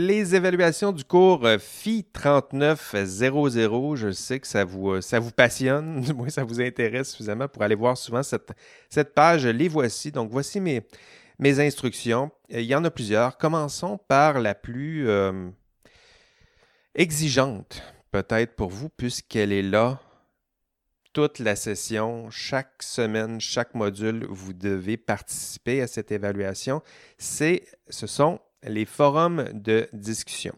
Les évaluations du cours euh, FI 3900, je sais que ça vous, euh, ça vous passionne, du moins ça vous intéresse suffisamment pour aller voir souvent cette, cette page. Les voici. Donc, voici mes, mes instructions. Il y en a plusieurs. Commençons par la plus euh, exigeante, peut-être pour vous, puisqu'elle est là toute la session, chaque semaine, chaque module, vous devez participer à cette évaluation. C'est, ce sont les forums de discussion.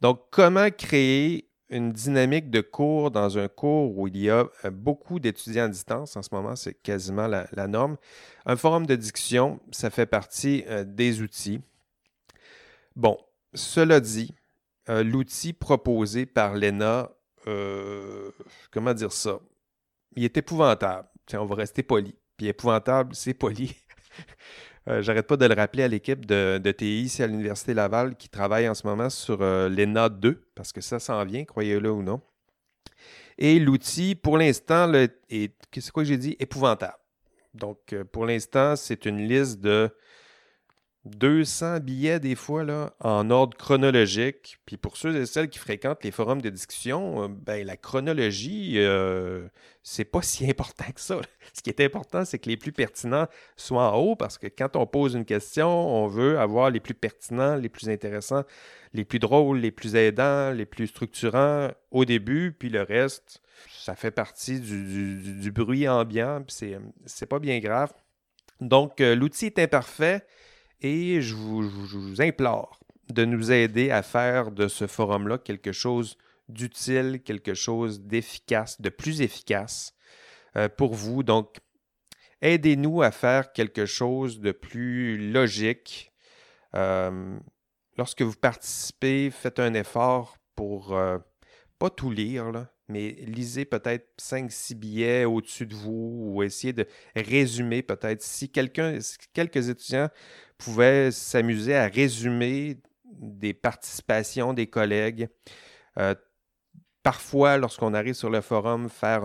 Donc, comment créer une dynamique de cours dans un cours où il y a euh, beaucoup d'étudiants à distance, en ce moment, c'est quasiment la, norme. Un forum de discussion, ça fait partie euh, des outils. Bon, cela dit, euh, l'outil proposé par l'ENA, comment dire ça? Il est épouvantable. on va rester poli. Puis épouvantable, c'est poli. Euh, j'arrête pas de le rappeler à l'équipe de, TI ici à l'Université Laval qui travaille en ce moment sur euh, l'ENA 2, parce que ça s'en vient, croyez-le ou non. Et l'outil, pour l'instant, est, c'est quoi que j'ai dit? Épouvantable. Donc, euh, pour l'instant, c'est une liste de 200 billets des fois là, en ordre chronologique. Puis pour ceux et celles qui fréquentent les forums de discussion, euh, ben, la chronologie, euh, c'est pas si important que ça. Ce qui est important, c'est que les plus pertinents soient en haut parce que quand on pose une question, on veut avoir les plus pertinents, les plus intéressants, les plus drôles, les plus aidants, les plus structurants au début, puis le reste, ça fait partie du, bruit ambiant, puis c'est pas bien grave. Donc, euh, l'outil est imparfait et je vous, implore de nous aider à faire de ce forum-là quelque chose d'utile, quelque chose d'efficace, de plus efficace euh, pour vous. Donc, aidez-nous à faire quelque chose de plus logique. Euh, lorsque vous participez, faites un effort pour euh, pas tout lire, mais lisez peut-être 5-6 billets au-dessus de vous ou essayez de résumer peut-être. Si quelqu'un, quelques étudiants pouvaient s'amuser à résumer des participations des collègues, euh, parfois, lorsqu'on arrive sur le forum, faire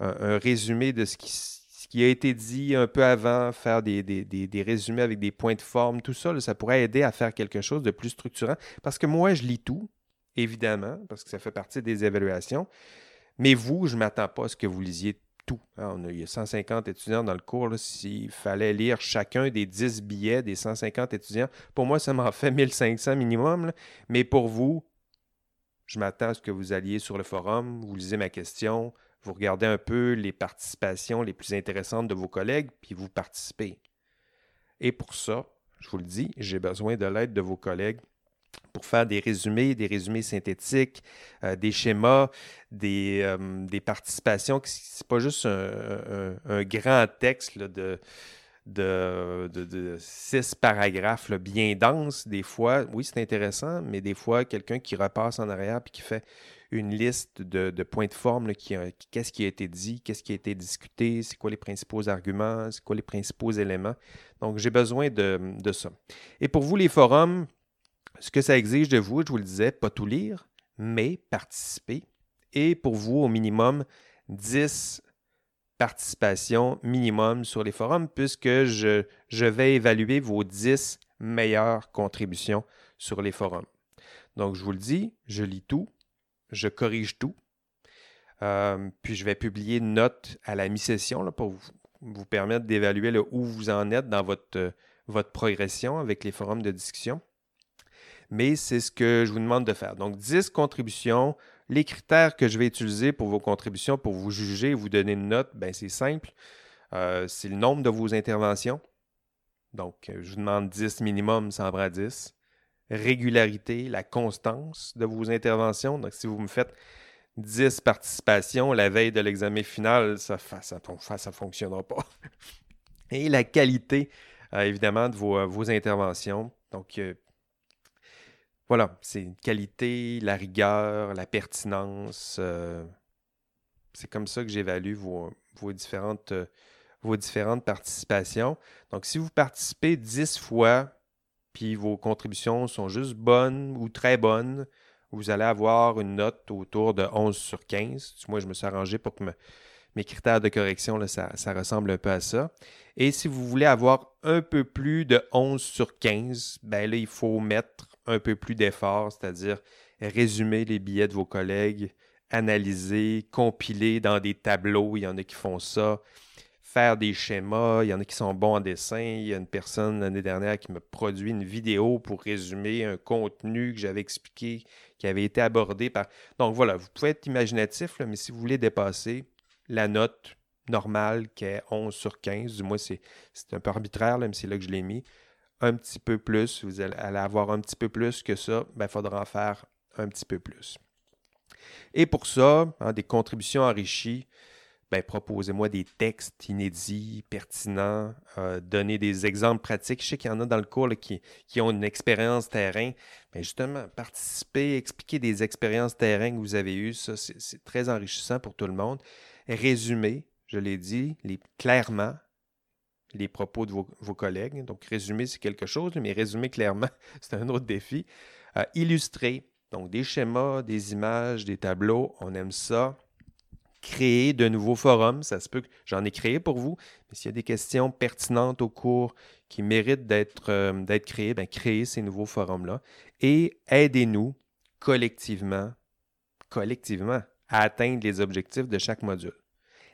un, résumé de ce qui, a été dit un peu avant, faire des, résumés avec des points de forme, tout ça, ça pourrait aider à faire quelque chose de plus structurant. Parce que moi, je lis tout, évidemment, parce que ça fait partie des évaluations. Mais vous, je ne m'attends pas à ce que vous lisiez tout. Hein. on a, il y a 150 étudiants dans le cours. S'il fallait lire chacun des 10 billets des 150 étudiants, pour moi, ça m'en fait 1500 minimum. Mais pour vous, je m'attends à ce que vous alliez sur le forum, vous lisez ma question, vous regardez un peu les participations les plus intéressantes de vos collègues, puis vous participez. Et pour ça, je vous le dis, j'ai besoin de l'aide de vos collègues pour faire des résumés, des résumés synthétiques, euh, des schémas, des, euh, des participations. Ce n'est pas juste un, grand texte de, de, six paragraphes bien denses. Des fois, oui, c'est intéressant, mais des fois, quelqu'un qui repasse en arrière et qui fait une liste de, points de forme, qui, qu'est-ce qui a été dit, qu'est-ce qui a été discuté, c'est quoi les principaux arguments, c'est quoi les principaux éléments. Donc, j'ai besoin de, de ça. Et pour vous, les forums, ce que ça exige de vous, je vous le disais, pas tout lire, mais participer. Et pour vous, au minimum, 10 participations minimum sur les forums, puisque je, vais évaluer vos 10 meilleures contributions sur les forums. Donc, je vous le dis, je lis tout, je corrige tout, euh, puis je vais publier une note à la mi-session pour vous, permettre d'évaluer où vous en êtes dans votre, votre progression avec les forums de discussion mais c'est ce que je vous demande de faire. Donc, 10 contributions. Les critères que je vais utiliser pour vos contributions, pour vous juger vous donner une note, ben, c'est simple. Euh, c'est le nombre de vos interventions. Donc, euh, je vous demande 10 minimum, ça en prend 10. Régularité, la constance de vos interventions. Donc, si vous me faites 10 participations la veille de l'examen final, ça ne fonctionnera pas. Et la qualité, euh, évidemment, de vos, vos interventions. Donc, voilà, c'est une qualité, la rigueur, la pertinence. Euh, c'est comme ça que j'évalue vos, différentes, euh, vos différentes participations. Donc, si vous participez 10 fois, puis vos contributions sont juste bonnes ou très bonnes, vous allez avoir une note autour de 11 sur 15. Moi, je me suis arrangé pour que mes critères de correction, là, ça, ça, ressemble un peu à ça. Et si vous voulez avoir un peu plus de 11 sur 15, ben là, il faut mettre un peu plus d'effort, c'est-à-dire résumer les billets de vos collègues, analyser, compiler dans des tableaux, il y en a qui font ça, faire des schémas, il y en a qui sont bons en dessin, il y a une personne l'année dernière qui me produit une vidéo pour résumer un contenu que j'avais expliqué, qui avait été abordé par... Donc voilà, vous pouvez être imaginatif, mais si vous voulez dépasser la note normale qui est 11 sur 15, du moins c'est un peu arbitraire, mais c'est là que je l'ai mis, un petit peu plus, vous allez avoir un petit peu plus que ça, il ben, faudra en faire un petit peu plus. Et pour ça, hein, des contributions enrichies, ben, proposez-moi des textes inédits, pertinents, euh, donnez des exemples pratiques. Je sais qu'il y en a dans le cours qui, ont une expérience terrain. Mais ben, justement, participer, expliquer des expériences terrain que vous avez eues, ça, c'est très enrichissant pour tout le monde. Résumer, je l'ai dit, clairement les propos de vos, collègues. Donc, résumer, c'est quelque chose, mais résumer clairement, c'est un autre défi. Euh, illustrer, donc des schémas, des images, des tableaux, on aime ça. Créer de nouveaux forums, ça se peut que j'en ai créé pour vous, mais s'il y a des questions pertinentes au cours qui méritent d'être euh, créées, bien, créez ces nouveaux forums-là et aidez-nous collectivement, collectivement, à atteindre les objectifs de chaque module.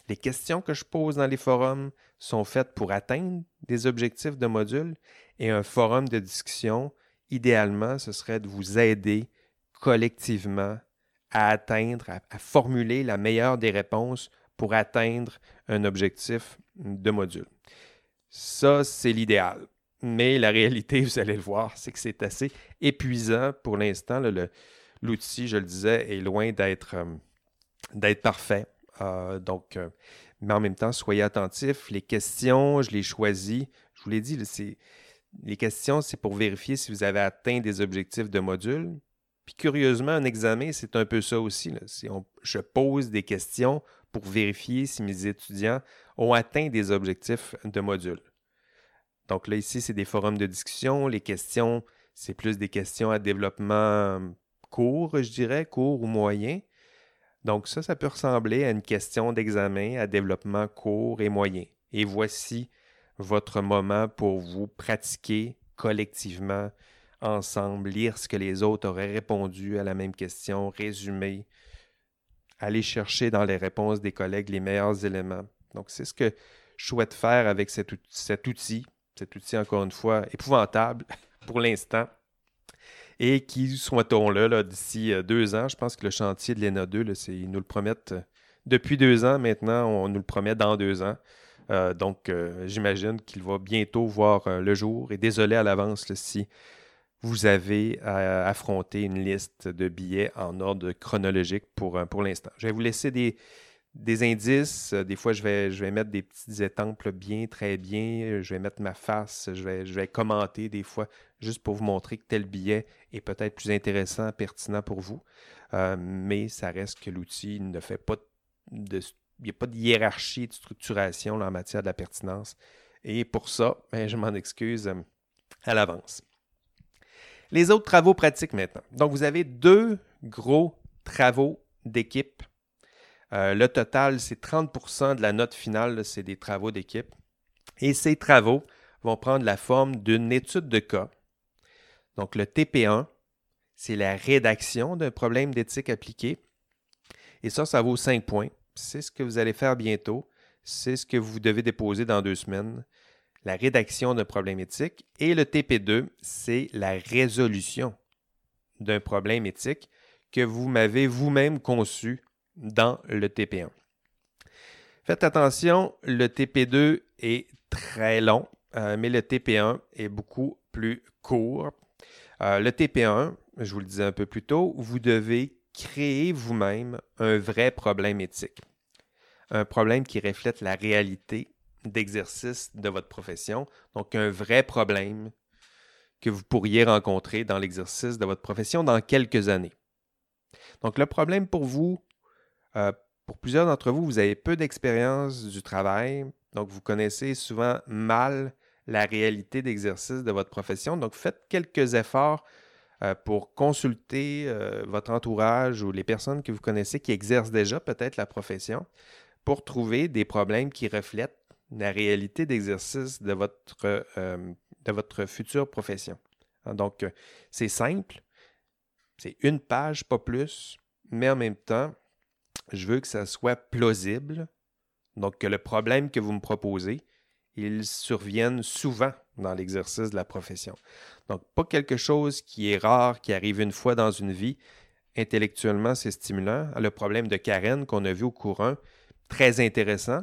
Les questions que je pose dans les forums sont faites pour atteindre des objectifs de module et un forum de discussion, idéalement, ce serait de vous aider collectivement à atteindre, à, formuler la meilleure des réponses pour atteindre un objectif de module. Ça, c'est l'idéal. Mais la réalité, vous allez le voir, c'est que c'est assez épuisant pour l'instant. L'outil, je le disais, est loin d'être euh, parfait. Euh, donc, euh, mais en même temps, soyez attentifs. Les questions, je les choisis. Je vous l'ai dit, les questions, c'est pour vérifier si vous avez atteint des objectifs de module. Puis curieusement, un examen, c'est un peu ça aussi. je pose des questions pour vérifier si mes étudiants ont atteint des objectifs de module. Donc là, ici, c'est des forums de discussion. Les questions, c'est plus des questions à développement court, je dirais, court ou moyen. Donc ça, ça peut ressembler à une question d'examen à développement court et moyen. Et voici votre moment pour vous pratiquer collectivement ensemble, lire ce que les autres auraient répondu à la même question, résumer, aller chercher dans les réponses des collègues les meilleurs éléments. Donc, c'est ce que je souhaite faire avec cet, outil, cet outil, encore une fois, épouvantable pour l'instant, et qui, souhaitons le là, d'ici euh, deux ans, je pense que le chantier de l'ENA 2, ils nous le promettent euh, depuis deux ans. Maintenant, on nous le promet dans deux ans. Euh, donc, j'imagine qu'il va bientôt voir le jour. Et désolé à l'avance si vous avez à affronter une liste de billets en ordre chronologique pour, pour l'instant. Je vais vous laisser des, des indices. Des fois, je vais, mettre des petites étampes bien, très bien. Je vais mettre ma face. Je vais, commenter des fois juste pour vous montrer que tel billet est peut-être plus intéressant, pertinent pour vous. Euh, mais ça reste que l'outil ne fait pas de. Il n'y a pas de hiérarchie de structuration en matière de la pertinence. Et pour ça, ben, je m'en excuse euh, à l'avance. Les autres travaux pratiques maintenant. Donc, vous avez deux gros travaux d'équipe. Euh, le total, c'est 30% de la note finale, c'est des travaux d'équipe. Et ces travaux vont prendre la forme d'une étude de cas. Donc, le TP1, c'est la rédaction d'un problème d'éthique appliqué. Et ça, ça vaut 5 points. C'est ce que vous allez faire bientôt. C'est ce que vous devez déposer dans deux semaines la rédaction d'un problème éthique, et le TP2, c'est la résolution d'un problème éthique que vous m'avez vous-même conçu dans le TP1. Faites attention, le TP2 est très long, euh, mais le TP1 est beaucoup plus court. Euh, le TP1, je vous le disais un peu plus tôt, vous devez créer vous-même un vrai problème éthique. Un problème qui reflète la réalité d'exercice de votre profession. Donc, un vrai problème que vous pourriez rencontrer dans l'exercice de votre profession dans quelques années. Donc, le problème pour vous, euh, pour plusieurs d'entre vous, vous avez peu d'expérience du travail, donc vous connaissez souvent mal la réalité d'exercice de votre profession. Donc, faites quelques efforts euh, pour consulter euh, votre entourage ou les personnes que vous connaissez qui exercent déjà peut-être la profession pour trouver des problèmes qui reflètent la réalité d'exercice de votre, de votre future profession. Hein, donc, c'est simple. C'est une page, pas plus. Mais en même temps, je veux que ça soit plausible. Donc, que le problème que vous me proposez, il survienne souvent dans l'exercice de la profession. Donc, pas quelque chose qui est rare, qui arrive une fois dans une vie. Intellectuellement, c'est stimulant. Le problème de Karen qu'on a vu au courant, très intéressant,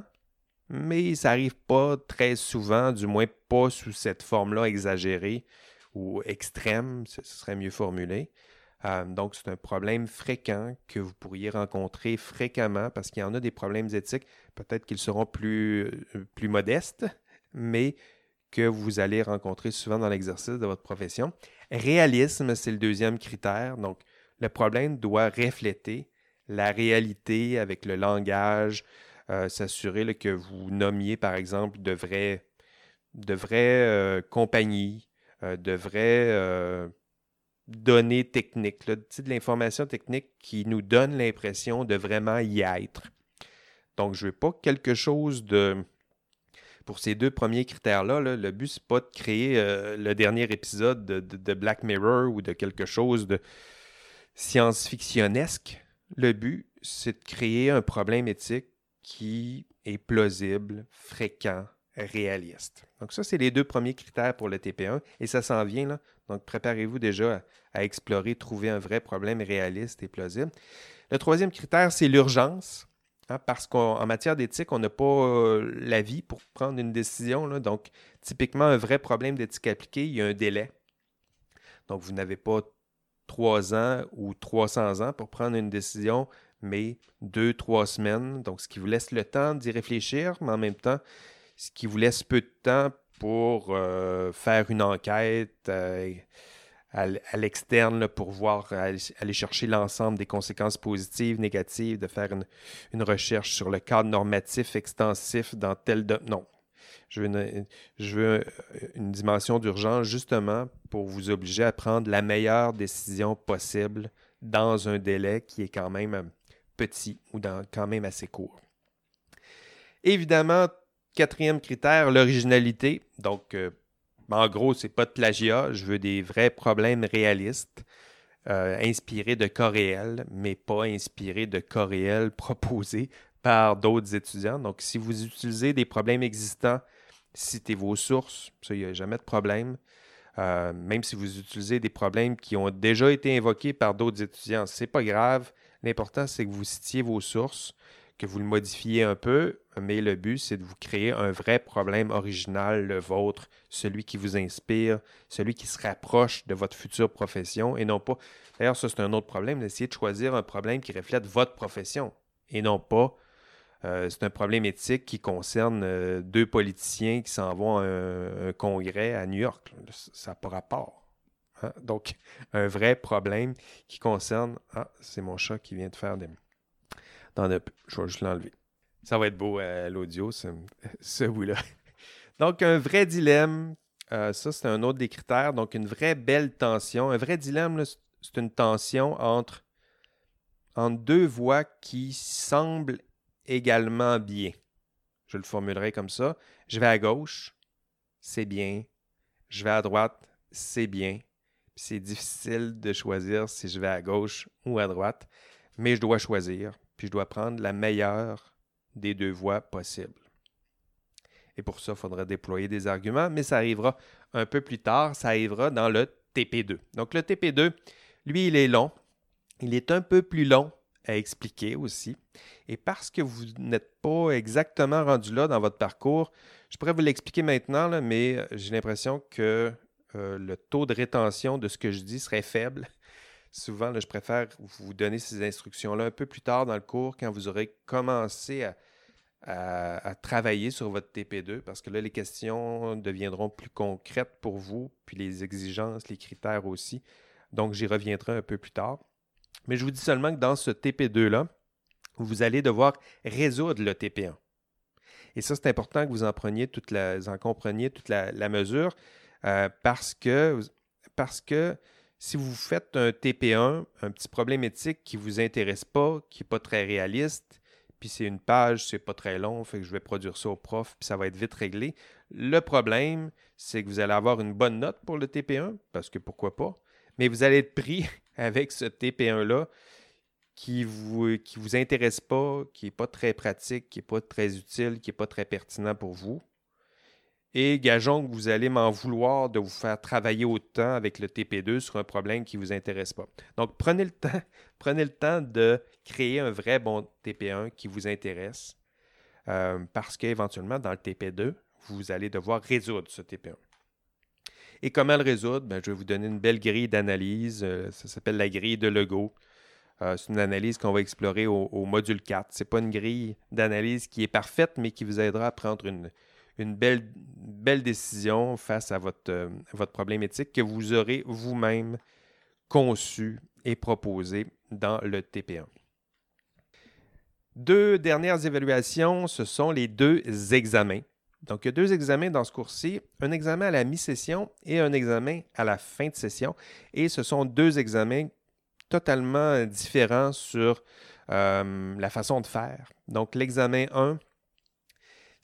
mais ça n'arrive pas très souvent, du moins pas sous cette forme-là exagérée ou extrême, ce serait mieux formulé. Euh, donc, c'est un problème fréquent que vous pourriez rencontrer fréquemment parce qu'il y en a des problèmes éthiques. Peut-être qu'ils seront plus, euh, plus modestes, mais que vous allez rencontrer souvent dans l'exercice de votre profession. Réalisme, c'est le deuxième critère. Donc, le problème doit refléter la réalité avec le langage, euh, s'assurer que vous nommiez, par exemple, de vraies, de vraies compagnies, de vraies données techniques, de l'information technique qui nous donne l'impression de vraiment y être. Donc, je ne veux pas quelque chose de... Pour ces deux premiers critères-là, le but, ce n'est pas de créer euh, le dernier épisode de, Black Mirror ou de quelque chose de science-fictionnesque. Le but, c'est de créer un problème éthique qui est plausible, fréquent, réaliste. Donc ça, c'est les deux premiers critères pour le TP1 et ça s'en vient. Donc préparez-vous déjà à, explorer, trouver un vrai problème réaliste et plausible. Le troisième critère, c'est l'urgence. Hein, parce qu'en matière d'éthique, on n'a pas euh, la vie pour prendre une décision. Donc, typiquement, un vrai problème d'éthique appliquée, il y a un délai. Donc, vous n'avez pas trois ans ou 300 ans pour prendre une décision, mais deux, trois semaines. Donc, ce qui vous laisse le temps d'y réfléchir, mais en même temps, ce qui vous laisse peu de temps pour euh, faire une enquête euh, à, l'externe pour voir, aller, chercher l'ensemble des conséquences positives, négatives, de faire une, recherche sur le cadre normatif extensif dans tel... De... Non. Je veux, une, je veux une dimension d'urgence justement pour vous obliger à prendre la meilleure décision possible dans un délai qui est quand même petit ou dans, quand même assez court. Évidemment, Quatrième critère, l'originalité. Donc, euh, en gros, c'est pas de plagiat. Je veux des vrais problèmes réalistes, euh, inspirés de cas réels, mais pas inspirés de cas réels proposés par d'autres étudiants. Donc, si vous utilisez des problèmes existants, citez vos sources. Ça, il n'y a jamais de problème. Euh, même si vous utilisez des problèmes qui ont déjà été invoqués par d'autres étudiants, ce n'est pas grave. L'important, c'est que vous citiez vos sources que vous le modifiez un peu, mais le but, c'est de vous créer un vrai problème original, le vôtre, celui qui vous inspire, celui qui se rapproche de votre future profession et non pas. D'ailleurs, ça, c'est un autre problème, d'essayer de choisir un problème qui reflète votre profession et non pas. Euh, c'est un problème éthique qui concerne euh, deux politiciens qui s'en vont à un, congrès à New York. Ça n'a pas rapport. Hein? Donc, un vrai problème qui concerne. Ah, c'est mon chat qui vient de faire des Je vais juste l'enlever. Ça va être beau euh, l'audio, ce, ce bout-là. Donc, un vrai dilemme, euh, ça, c'est un autre des critères. Donc, une vraie belle tension. Un vrai dilemme, c'est une tension entre, entre deux voies qui semblent également bien. Je le formulerai comme ça. Je vais à gauche, c'est bien. Je vais à droite, c'est bien. C'est difficile de choisir si je vais à gauche ou à droite, mais je dois choisir je dois prendre la meilleure des deux voies possibles. Et pour ça, il faudra déployer des arguments, mais ça arrivera un peu plus tard, ça arrivera dans le TP2. Donc le TP2, lui, il est long. Il est un peu plus long à expliquer aussi. Et parce que vous n'êtes pas exactement rendu là dans votre parcours, je pourrais vous l'expliquer maintenant, mais j'ai l'impression que euh, le taux de rétention de ce que je dis serait faible souvent, je préfère vous donner ces instructions-là un peu plus tard dans le cours, quand vous aurez commencé à, travailler sur votre TP2, parce que là, les questions deviendront plus concrètes pour vous, puis les exigences, les critères aussi. Donc, j'y reviendrai un peu plus tard. Mais je vous dis seulement que dans ce TP2-là, vous allez devoir résoudre le TP1. Et ça, c'est important que vous en preniez toute la, en compreniez toute la, mesure euh, parce que, parce que si vous faites un TP1, un petit problème éthique qui ne vous intéresse pas, qui n'est pas très réaliste, puis c'est une page, c'est pas très long, fait que je vais produire ça au prof, puis ça va être vite réglé. Le problème, c'est que vous allez avoir une bonne note pour le TP1, parce que pourquoi pas, mais vous allez être pris avec ce TP1-là qui vous, qui vous intéresse pas, qui n'est pas très pratique, qui n'est pas très utile, qui n'est pas très pertinent pour vous. Et gageons que vous allez m'en vouloir de vous faire travailler autant avec le TP2 sur un problème qui ne vous intéresse pas. Donc, prenez le temps, prenez le temps de créer un vrai bon TP1 qui vous intéresse. Euh, parce qu'éventuellement, dans le TP2, vous allez devoir résoudre ce TP1. Et comment le résoudre? Ben, je vais vous donner une belle grille d'analyse. Euh, ça s'appelle la grille de Lego. Euh, c'est une analyse qu'on va explorer au, module 4. Ce n'est pas une grille d'analyse qui est parfaite, mais qui vous aidera à prendre une, une belle, décision face à votre, euh, votre problématique que vous aurez vous-même conçu et proposé dans le TP1. Deux dernières évaluations, ce sont les deux examens. Donc, il y a deux examens dans ce cours-ci, un examen à la mi-session et un examen à la fin de session. Et ce sont deux examens totalement différents sur euh, la façon de faire. Donc, l'examen 1,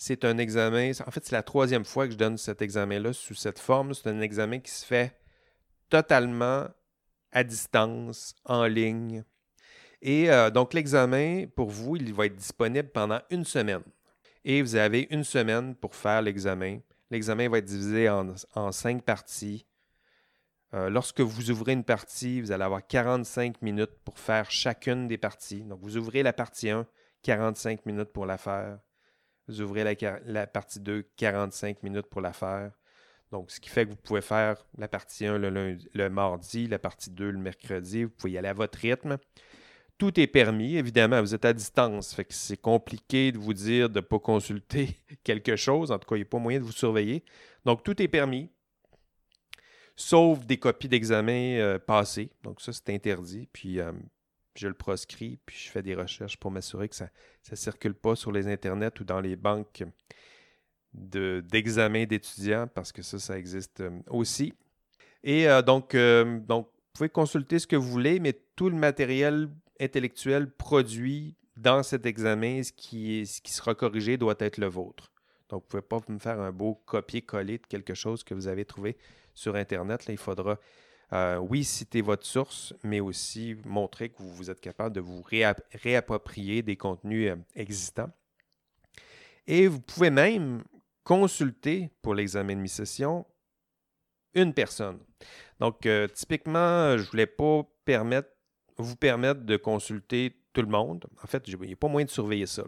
c'est un examen, en fait, c'est la troisième fois que je donne cet examen-là sous cette forme. C'est un examen qui se fait totalement à distance, en ligne. Et euh, donc, l'examen, pour vous, il va être disponible pendant une semaine. Et vous avez une semaine pour faire l'examen. L'examen va être divisé en cinq parties. Euh, lorsque vous ouvrez une partie, vous allez avoir 45 minutes pour faire chacune des parties. Donc, vous ouvrez la partie 1, 45 minutes pour la faire. Vous ouvrez la, partie 2, 45 minutes pour la faire. Donc, ce qui fait que vous pouvez faire la partie 1 le, mardi, la partie 2 le mercredi. Vous pouvez y aller à votre rythme. Tout est permis, évidemment. Vous êtes à distance. Fait que c'est compliqué de vous dire de ne pas consulter quelque chose. En tout cas, il n'y a pas moyen de vous surveiller. Donc, tout est permis sauf des copies d'examen euh, passés. Donc ça, c'est interdit. Puis euh, je le proscris, puis je fais des recherches pour m'assurer que ça ne circule pas sur les internets ou dans les banques d'examen d'étudiants, parce que ça, ça existe euh, aussi. Et donc, donc, vous pouvez consulter ce que vous voulez, mais tout le matériel intellectuel produit dans cet examen, ce qui, ce qui sera corrigé, doit être le vôtre. Donc, vous ne pouvez pas me faire un beau copier-coller de quelque chose que vous avez trouvé sur Internet. Là, il faudra, euh, oui, citer votre source, mais aussi montrer que vous, êtes capable de vous réapproprier des contenus euh, existants. Et vous pouvez même consulter pour l'examen de mi-session une personne. Donc, euh, typiquement, je ne voulais pas vous permettre de consulter tout le monde. En fait, il n'y a pas moyen de surveiller ça.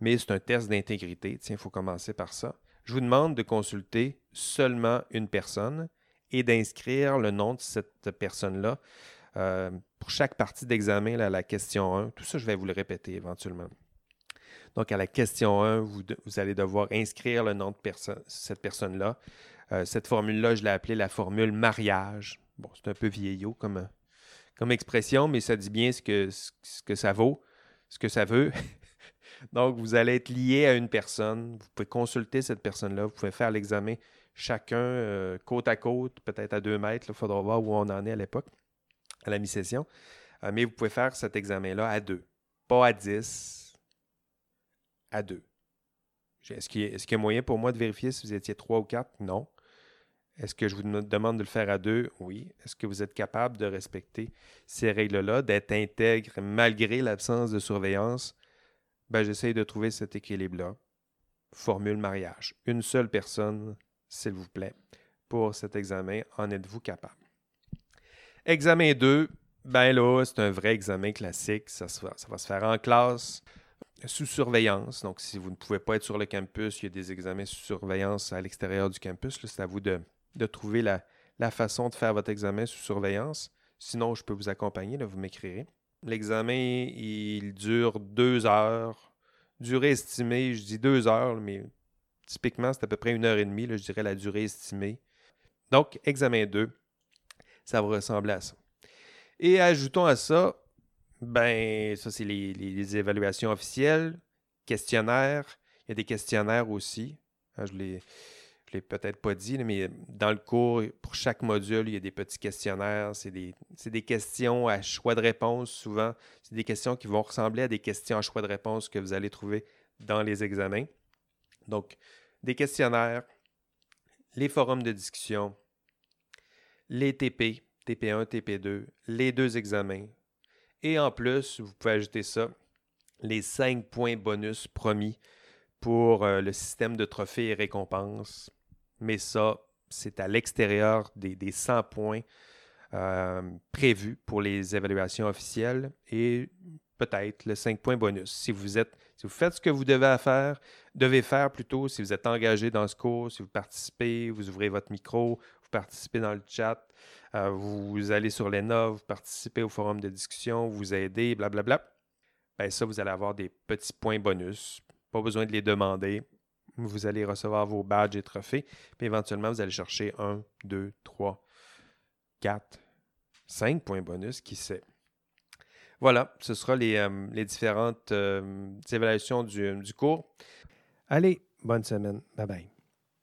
Mais c'est un test d'intégrité. Tiens, il faut commencer par ça je vous demande de consulter seulement une personne et d'inscrire le nom de cette personne-là euh, pour chaque partie d'examen, la question 1. Tout ça, je vais vous le répéter éventuellement. Donc, à la question 1, vous, allez devoir inscrire le nom de cette personne-là. Euh, cette formule-là, je l'ai appelée la formule mariage. Bon, c'est un peu vieillot comme, expression, mais ça dit bien ce que, ce que ça vaut, ce que ça veut. Donc, vous allez être lié à une personne. Vous pouvez consulter cette personne-là. Vous pouvez faire l'examen chacun euh, côte à côte, peut-être à deux mètres. Il faudra voir où on en est à l'époque, à la mi-session. Euh, mais vous pouvez faire cet examen-là à deux. Pas à dix, à deux. Est-ce qu'il y, a moyen pour moi de vérifier si vous étiez trois ou quatre? Non. Est-ce que je vous demande de le faire à deux? Oui. Est-ce que vous êtes capable de respecter ces règles-là, d'être intègre malgré l'absence de surveillance? ben, j'essaye de trouver cet équilibre-là. Formule mariage. Une seule personne, s'il vous plaît, pour cet examen. En êtes-vous capable? Examen 2, ben là, c'est un vrai examen classique. Ça, va se faire en classe, sous surveillance. Donc, si vous ne pouvez pas être sur le campus, il y a des examens sous surveillance à l'extérieur du campus. C'est à vous de, trouver la, façon de faire votre examen sous surveillance. Sinon, je peux vous accompagner, vous m'écrirez. L'examen, il dure deux heures. Durée estimée, je dis deux heures, mais typiquement, c'est à peu près une heure et demie, je dirais la durée estimée. Donc, examen 2, ça va ressembler à ça. Et ajoutons à ça, ben, ça, c'est les, évaluations officielles, questionnaires. Il y a des questionnaires aussi. Hein, je les l'ai peut-être pas dit, mais dans le cours, pour chaque module, il y a des petits questionnaires. C'est des, des, questions à choix de réponse souvent. C'est des questions qui vont ressembler à des questions à choix de réponse que vous allez trouver dans les examens. Donc, des questionnaires, les forums de discussion, les TP, TP1, TP2, les deux examens. Et en plus, vous pouvez ajouter ça, les 5 points bonus promis pour euh, le système de trophées et récompenses. Mais ça, c'est à l'extérieur des, des, 100 points euh, prévus pour les évaluations officielles et peut-être le 5 points bonus. Si vous êtes, si vous faites ce que vous devez faire, devez faire plutôt, si vous êtes engagé dans ce cours, si vous participez, vous ouvrez votre micro, vous participez dans le chat, euh, vous, allez sur l'ENA, vous participez au forum de discussion, vous aidez, blablabla. Bien, ça, vous allez avoir des petits points bonus. Pas besoin de les demander. Vous allez recevoir vos badges et trophées. Puis éventuellement, vous allez chercher 1, 2, 3, 4, 5 points bonus, qui sait. Voilà, ce sera les, euh, différentes euh, évaluations du, du cours. Allez, bonne semaine. Bye bye.